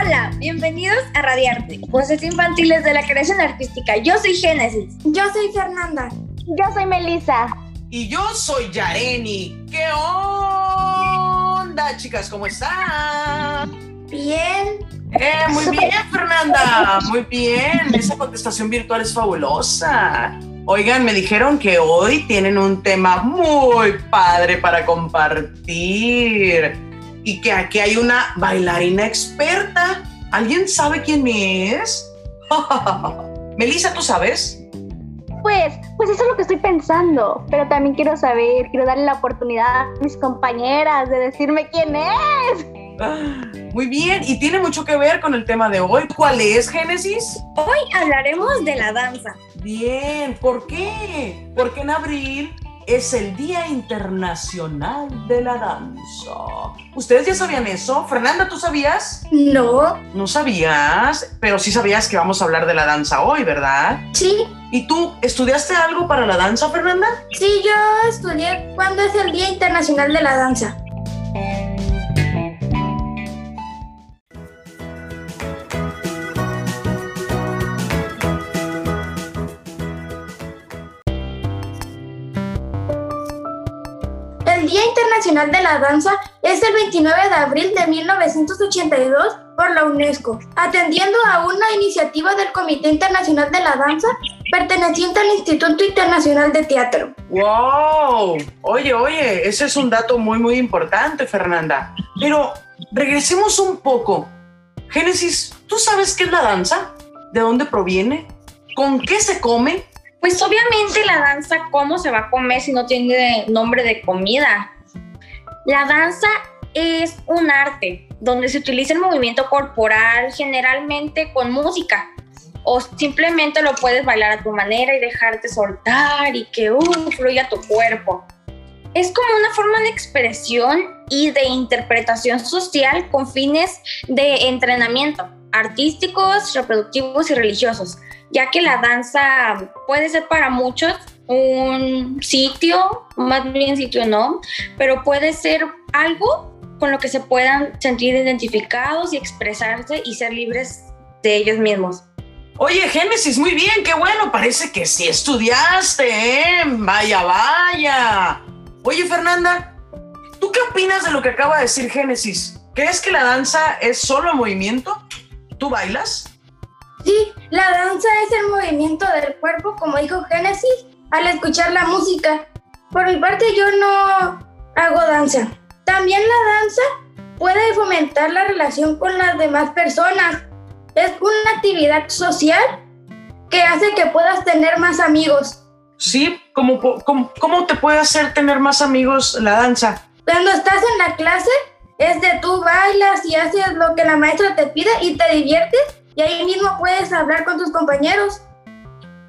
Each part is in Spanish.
Hola, bienvenidos a Radiarte, Voces Infantiles de la Creación Artística. Yo soy Génesis. Yo soy Fernanda. Yo soy Melissa. Y yo soy Yareni. ¿Qué onda, chicas? ¿Cómo están? Bien. Eh, muy bien, Fernanda. Muy bien. Esa contestación virtual es fabulosa. Oigan, me dijeron que hoy tienen un tema muy padre para compartir y que aquí hay una bailarina experta. ¿Alguien sabe quién es? Melissa, ¿tú sabes? Pues, pues eso es lo que estoy pensando, pero también quiero saber, quiero darle la oportunidad a mis compañeras de decirme quién es. Muy bien, y tiene mucho que ver con el tema de hoy. ¿Cuál es, Génesis? Hoy hablaremos de la danza. Bien, ¿por qué? Porque en abril es el Día Internacional de la Danza. ¿Ustedes ya sabían eso? Fernanda, ¿tú sabías? No. No sabías, pero sí sabías que vamos a hablar de la danza hoy, ¿verdad? Sí. ¿Y tú estudiaste algo para la danza, Fernanda? Sí, yo estudié cuándo es el Día Internacional de la Danza. Internacional de la Danza es el 29 de abril de 1982 por la UNESCO, atendiendo a una iniciativa del Comité Internacional de la Danza perteneciente al Instituto Internacional de Teatro. ¡Wow! Oye, oye, ese es un dato muy, muy importante, Fernanda. Pero regresemos un poco. Génesis, ¿tú sabes qué es la danza? ¿De dónde proviene? ¿Con qué se come? Pues obviamente la danza, ¿cómo se va a comer si no tiene nombre de comida? La danza es un arte donde se utiliza el movimiento corporal generalmente con música o simplemente lo puedes bailar a tu manera y dejarte soltar y que uh, fluya tu cuerpo. Es como una forma de expresión y de interpretación social con fines de entrenamiento artísticos, reproductivos y religiosos, ya que la danza puede ser para muchos un sitio, más bien sitio no, pero puede ser algo con lo que se puedan sentir identificados y expresarse y ser libres de ellos mismos. Oye, Génesis, muy bien, qué bueno, parece que sí estudiaste, ¿eh? Vaya, vaya. Oye, Fernanda, ¿tú qué opinas de lo que acaba de decir Génesis? ¿Crees que la danza es solo movimiento? ¿Tú bailas? Sí, la danza es el movimiento del cuerpo, como dijo Génesis, al escuchar la música. Por mi parte, yo no hago danza. También la danza puede fomentar la relación con las demás personas. Es una actividad social que hace que puedas tener más amigos. Sí, ¿cómo, cómo, cómo te puede hacer tener más amigos la danza? Cuando estás en la clase, es de tú bailas y haces lo que la maestra te pide y te diviertes y ahí mismo puedes hablar con tus compañeros.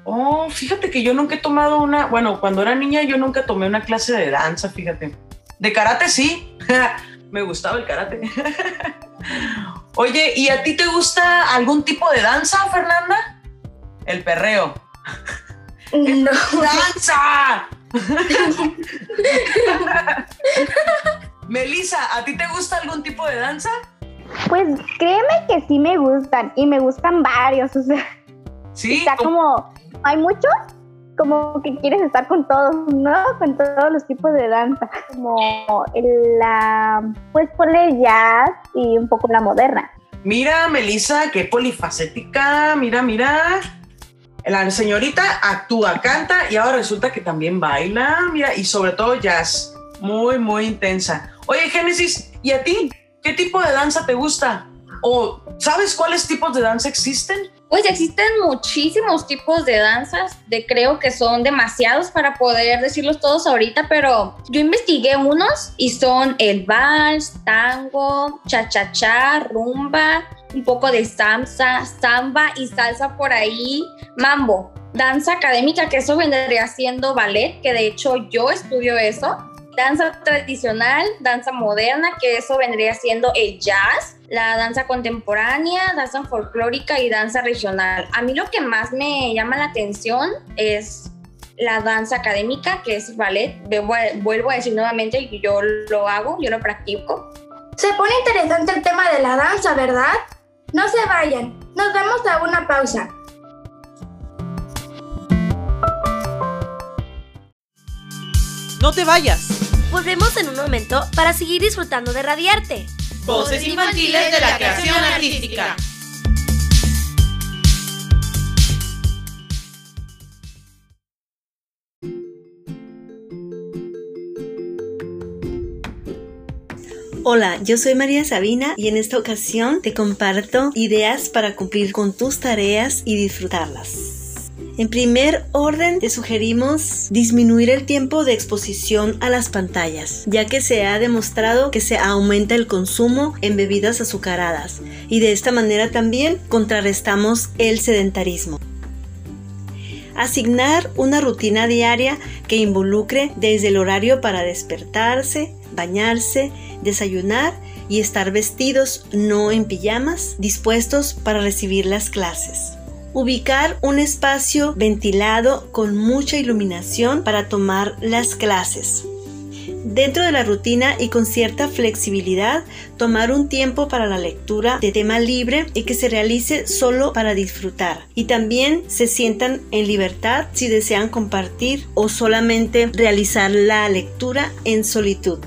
Oh, fíjate que yo nunca he tomado una, bueno, cuando era niña yo nunca tomé una clase de danza, fíjate. De karate sí, me gustaba el karate. Oye, ¿y a ti te gusta algún tipo de danza, Fernanda? El perreo. No. ¡Danza! Melissa, ¿a ti te gusta algún tipo de danza? Pues créeme que sí me gustan y me gustan varios, o sea. Sí. Está como, hay muchos, como que quieres estar con todos, ¿no? Con todos los tipos de danza, como la, pues ponle jazz y un poco la moderna. Mira, Melissa, qué polifacética, mira, mira. La señorita actúa, canta y ahora resulta que también baila, mira, y sobre todo jazz. Muy, muy intensa. Oye, Génesis, ¿y a ti? ¿Qué tipo de danza te gusta? ¿O sabes cuáles tipos de danza existen? Pues existen muchísimos tipos de danzas, de creo que son demasiados para poder decirlos todos ahorita, pero yo investigué unos y son el vals, tango, cha-cha-cha, rumba, un poco de salsa, samba y salsa por ahí, mambo. danza académica, que eso vendría siendo ballet, que de hecho yo estudio eso, danza tradicional, danza moderna, que eso vendría siendo el jazz, la danza contemporánea, danza folclórica y danza regional. A mí lo que más me llama la atención es la danza académica, que es ballet. Vuelvo a decir nuevamente que yo lo hago, yo lo practico. Se pone interesante el tema de la danza, ¿verdad? No se vayan, nos vamos a una pausa. No te vayas. Volvemos en un momento para seguir disfrutando de Radiarte. Voces infantiles de la creación artística. Hola, yo soy María Sabina y en esta ocasión te comparto ideas para cumplir con tus tareas y disfrutarlas. En primer orden, te sugerimos disminuir el tiempo de exposición a las pantallas, ya que se ha demostrado que se aumenta el consumo en bebidas azucaradas y de esta manera también contrarrestamos el sedentarismo. Asignar una rutina diaria que involucre desde el horario para despertarse, bañarse, desayunar y estar vestidos no en pijamas, dispuestos para recibir las clases. Ubicar un espacio ventilado con mucha iluminación para tomar las clases. Dentro de la rutina y con cierta flexibilidad, tomar un tiempo para la lectura de tema libre y que se realice solo para disfrutar. Y también se sientan en libertad si desean compartir o solamente realizar la lectura en solitud.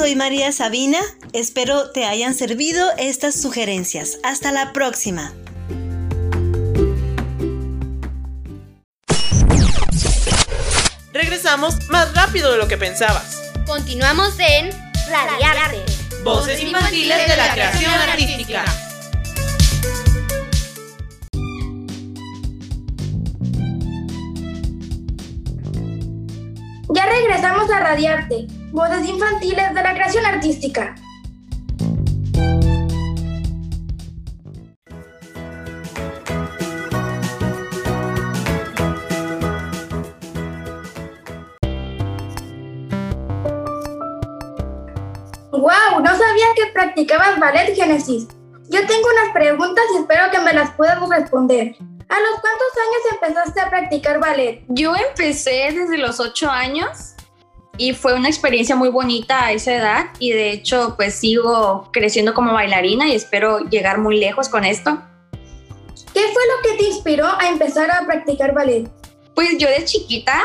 Soy María Sabina, espero te hayan servido estas sugerencias. Hasta la próxima. Regresamos más rápido de lo que pensabas. Continuamos en Radiarte. Voces infantiles de la creación artística. Ya regresamos a Radiarte Voces infantiles de la creación artística. ¡Wow! No sabía que practicabas ballet, Génesis. Yo tengo unas preguntas y espero que me las puedas responder. ¿A los cuántos años empezaste a practicar ballet? Yo empecé desde los 8 años y fue una experiencia muy bonita a esa edad y de hecho pues sigo creciendo como bailarina y espero llegar muy lejos con esto. ¿Qué fue lo que te inspiró a empezar a practicar ballet? Pues yo de chiquita,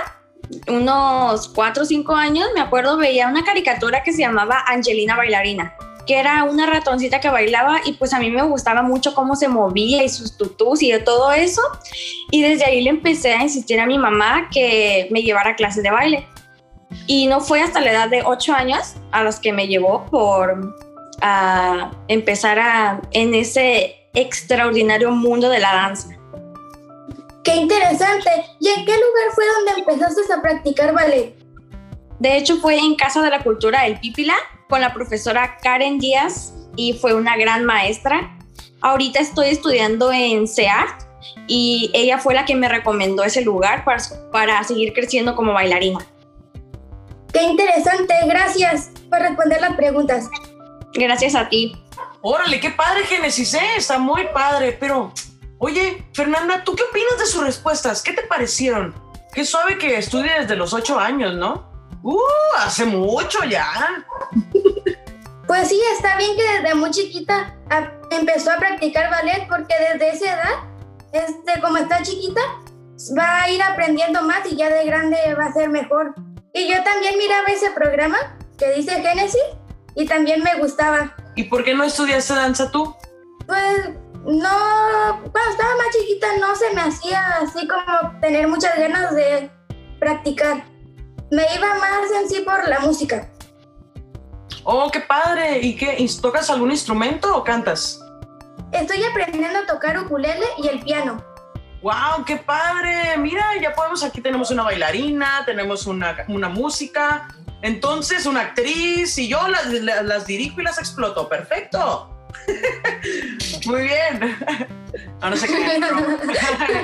unos 4 o 5 años, me acuerdo veía una caricatura que se llamaba Angelina Bailarina que era una ratoncita que bailaba y pues a mí me gustaba mucho cómo se movía y sus tutús y de todo eso. Y desde ahí le empecé a insistir a mi mamá que me llevara a clases de baile. Y no fue hasta la edad de ocho años a los que me llevó por empezar a, en ese extraordinario mundo de la danza. ¡Qué interesante! ¿Y en qué lugar fue donde empezaste a practicar ballet? De hecho, fue en Casa de la Cultura El Pípila con la profesora Karen Díaz y fue una gran maestra. Ahorita estoy estudiando en CEART y ella fue la que me recomendó ese lugar para, para seguir creciendo como bailarina. Qué interesante, gracias por responder las preguntas. Gracias a ti. Órale, qué padre Génesis, ¿eh? está muy padre, pero oye, Fernanda, ¿tú qué opinas de sus respuestas? ¿Qué te parecieron? Qué suave que estudie desde los ocho años, ¿no? Uh, hace mucho ya. Pues sí, está bien que desde muy chiquita empezó a practicar ballet porque desde esa edad, este, como está chiquita, va a ir aprendiendo más y ya de grande va a ser mejor. Y yo también miraba ese programa que dice Génesis y también me gustaba. ¿Y por qué no estudiaste danza tú? Pues no, cuando estaba más chiquita no se me hacía así como tener muchas ganas de practicar. Me iba más en sí por la música. Oh, qué padre. ¿Y qué? ¿Tocas algún instrumento o cantas? Estoy aprendiendo a tocar ukulele y el piano. ¡Wow! ¡Qué padre! Mira, ya podemos, aquí tenemos una bailarina, tenemos una, una música, entonces una actriz y yo las, las, dirijo y las exploto. ¡Perfecto! Muy bien. No, no sé qué es broma.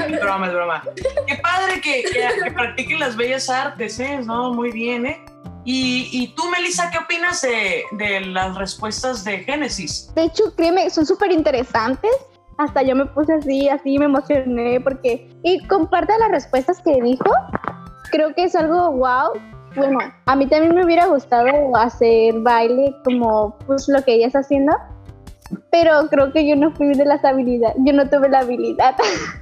es broma, es broma. Qué padre que, que, que practiquen las bellas artes, ¿eh? No, muy bien, ¿eh? Y, y tú, Melissa, ¿qué opinas de, de, las respuestas de Génesis? De hecho, créeme, son súper interesantes. Hasta yo me puse así, así me emocioné porque... Y comparte las respuestas que dijo. Creo que es algo wow. Bueno, a mí también me hubiera gustado hacer baile como pues lo que ella está haciendo. Pero creo que yo no fui de las habilidades, yo no tuve la habilidad.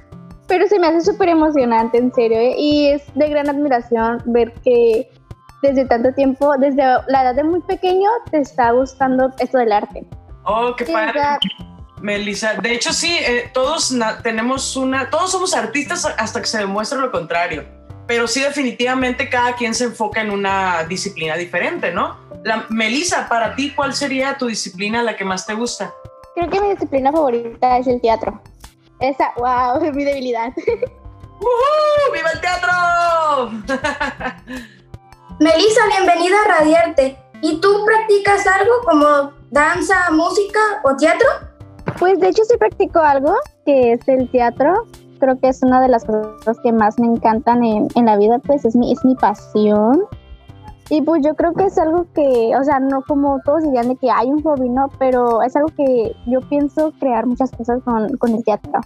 pero se me hace súper emocionante, en serio. ¿eh? Y es de gran admiración ver que desde tanto tiempo, desde la edad de muy pequeño, te está gustando esto del arte. Oh, qué padre. Melissa, de hecho sí, eh, todos tenemos una, todos somos artistas hasta que se demuestre lo contrario, pero sí definitivamente cada quien se enfoca en una disciplina diferente, ¿no? La, Melissa, para ti, ¿cuál sería tu disciplina la que más te gusta? Creo que mi disciplina favorita es el teatro. Esa, wow, es mi debilidad. ¡Uhú! ¡Viva el teatro! Melissa, bienvenida a Radiarte. ¿Y tú practicas algo como danza, música o teatro? Pues de hecho sí practico algo, que es el teatro. Creo que es una de las cosas que más me encantan en, en la vida, pues es mi, es mi pasión. Y pues yo creo que es algo que, o sea, no como todos dirían de que hay un hobby, ¿no? Pero es algo que yo pienso crear muchas cosas con, con el teatro,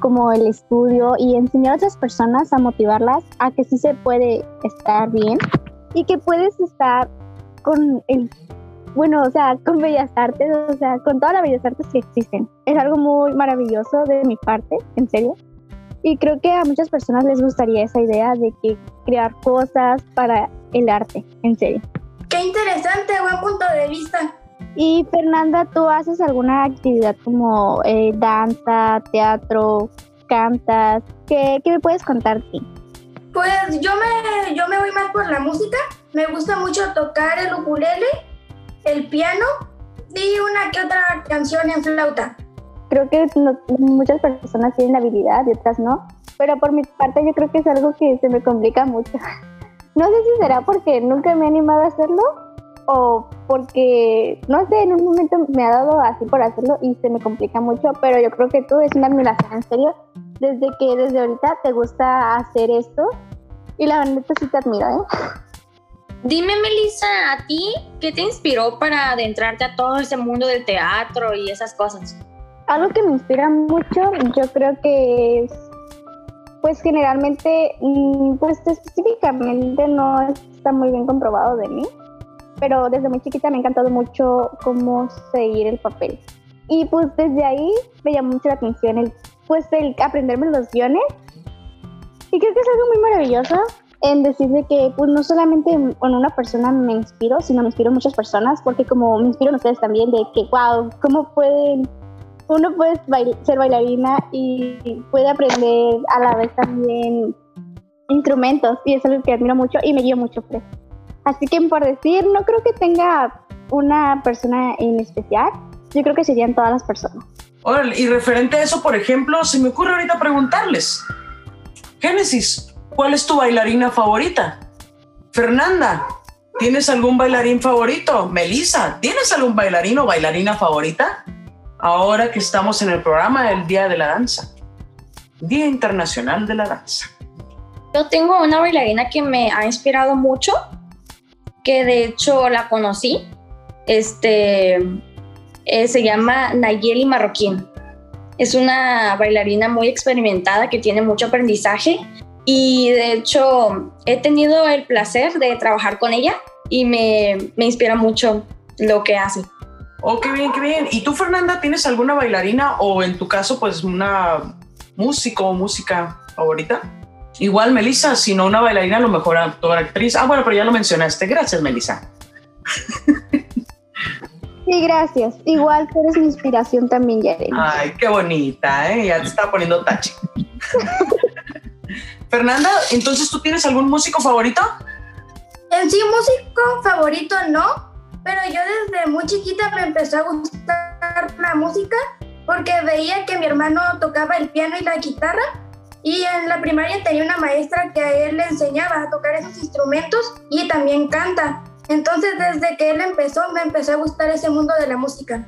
como el estudio y enseñar a otras personas a motivarlas a que sí se puede estar bien y que puedes estar con el bueno, o sea, con bellas artes, o sea, con todas las bellas artes que existen. Es algo muy maravilloso de mi parte, en serio. Y creo que a muchas personas les gustaría esa idea de que crear cosas para el arte, en serio. Qué interesante, buen punto de vista. Y Fernanda, ¿tú haces alguna actividad como eh, danza, teatro, cantas? ¿Qué, ¿Qué me puedes contar ti? Pues yo me, yo me voy más por la música. Me gusta mucho tocar el ukulele, el piano y una que otra canción en flauta. creo que no- muchas personas tienen habilidad y otras no, pero por mi parte yo creo que es algo que se me complica mucho. No sé si será porque nunca me he animado a hacerlo o porque, no sé, en un momento me ha dado así por hacerlo y se me complica mucho, pero yo creo que tú es una admiración en serio, desde que desde ahorita te gusta hacer esto y la verdad sí te admiro, ¿eh? Dime, Melissa, ¿a ti qué te inspiró para adentrarte a todo ese mundo del teatro y esas cosas? Algo que me inspira mucho, yo creo que es, pues generalmente, mm, pues específicamente no está muy bien comprobado de mí, pero desde muy chiquita me ha encantado mucho cómo seguir el papel. Y pues desde ahí me llamó mucho la atención el, pues el aprenderme los guiones. Y creo que es algo muy maravilloso en decir de que pues no solamente en una persona me inspiro, sino me inspiro muchas personas, porque como me inspiro en ustedes también de que, wow, ¿cómo pueden uno puede ser bailarina y puede aprender a la vez también instrumentos y es algo que admiro mucho y me guío mucho por eso. Así que por decir, no creo que tenga una persona en especial, yo creo que serían todas las personas. Y referente a eso, por ejemplo, se me ocurre ahorita preguntarles. Génesis, ¿cuál es tu bailarina favorita? Fernanda, ¿tienes algún bailarín favorito? Melissa, ¿tienes algún bailarín o bailarina favorita? Ahora que estamos en el programa del Día de la Danza, Día Internacional de la Danza. Yo tengo una bailarina que me ha inspirado mucho, que de hecho la conocí. Este eh, se llama Nayeli Marroquín. Es una bailarina muy experimentada que tiene mucho aprendizaje y de hecho he tenido el placer de trabajar con ella y me, me inspira mucho lo que hace. Oh, qué bien, qué bien. ¿Y tú, Fernanda, tienes alguna bailarina o en tu caso, pues una músico o música favorita? Igual, Melissa, si no una bailarina, a lo mejor actor, actriz. Ah, bueno, pero ya lo mencionaste. Gracias, Melissa. Sí, gracias. Igual tú eres mi inspiración también, Yaren. Ay, qué bonita, ¿eh? Ya te estaba poniendo tache. Fernanda, entonces, ¿tú tienes algún músico favorito? En sí, músico favorito no, pero yo desde muy chiquita me empezó a gustar la música porque veía que mi hermano tocaba el piano y la guitarra Y en la primaria tenía una maestra que a él le enseñaba a tocar esos instrumentos y también canta. Entonces desde que él empezó me empezó a gustar ese mundo de la música.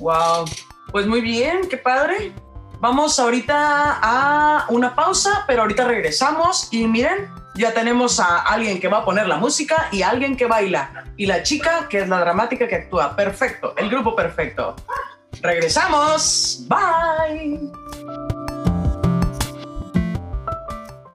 Wow, pues muy bien, qué padre. Vamos ahorita a una pausa, pero ahorita regresamos y miren, ya tenemos a alguien que va a poner la música y a alguien que baila. Y la chica que es la dramática que actúa. Perfecto, el grupo perfecto. Regresamos. Bye.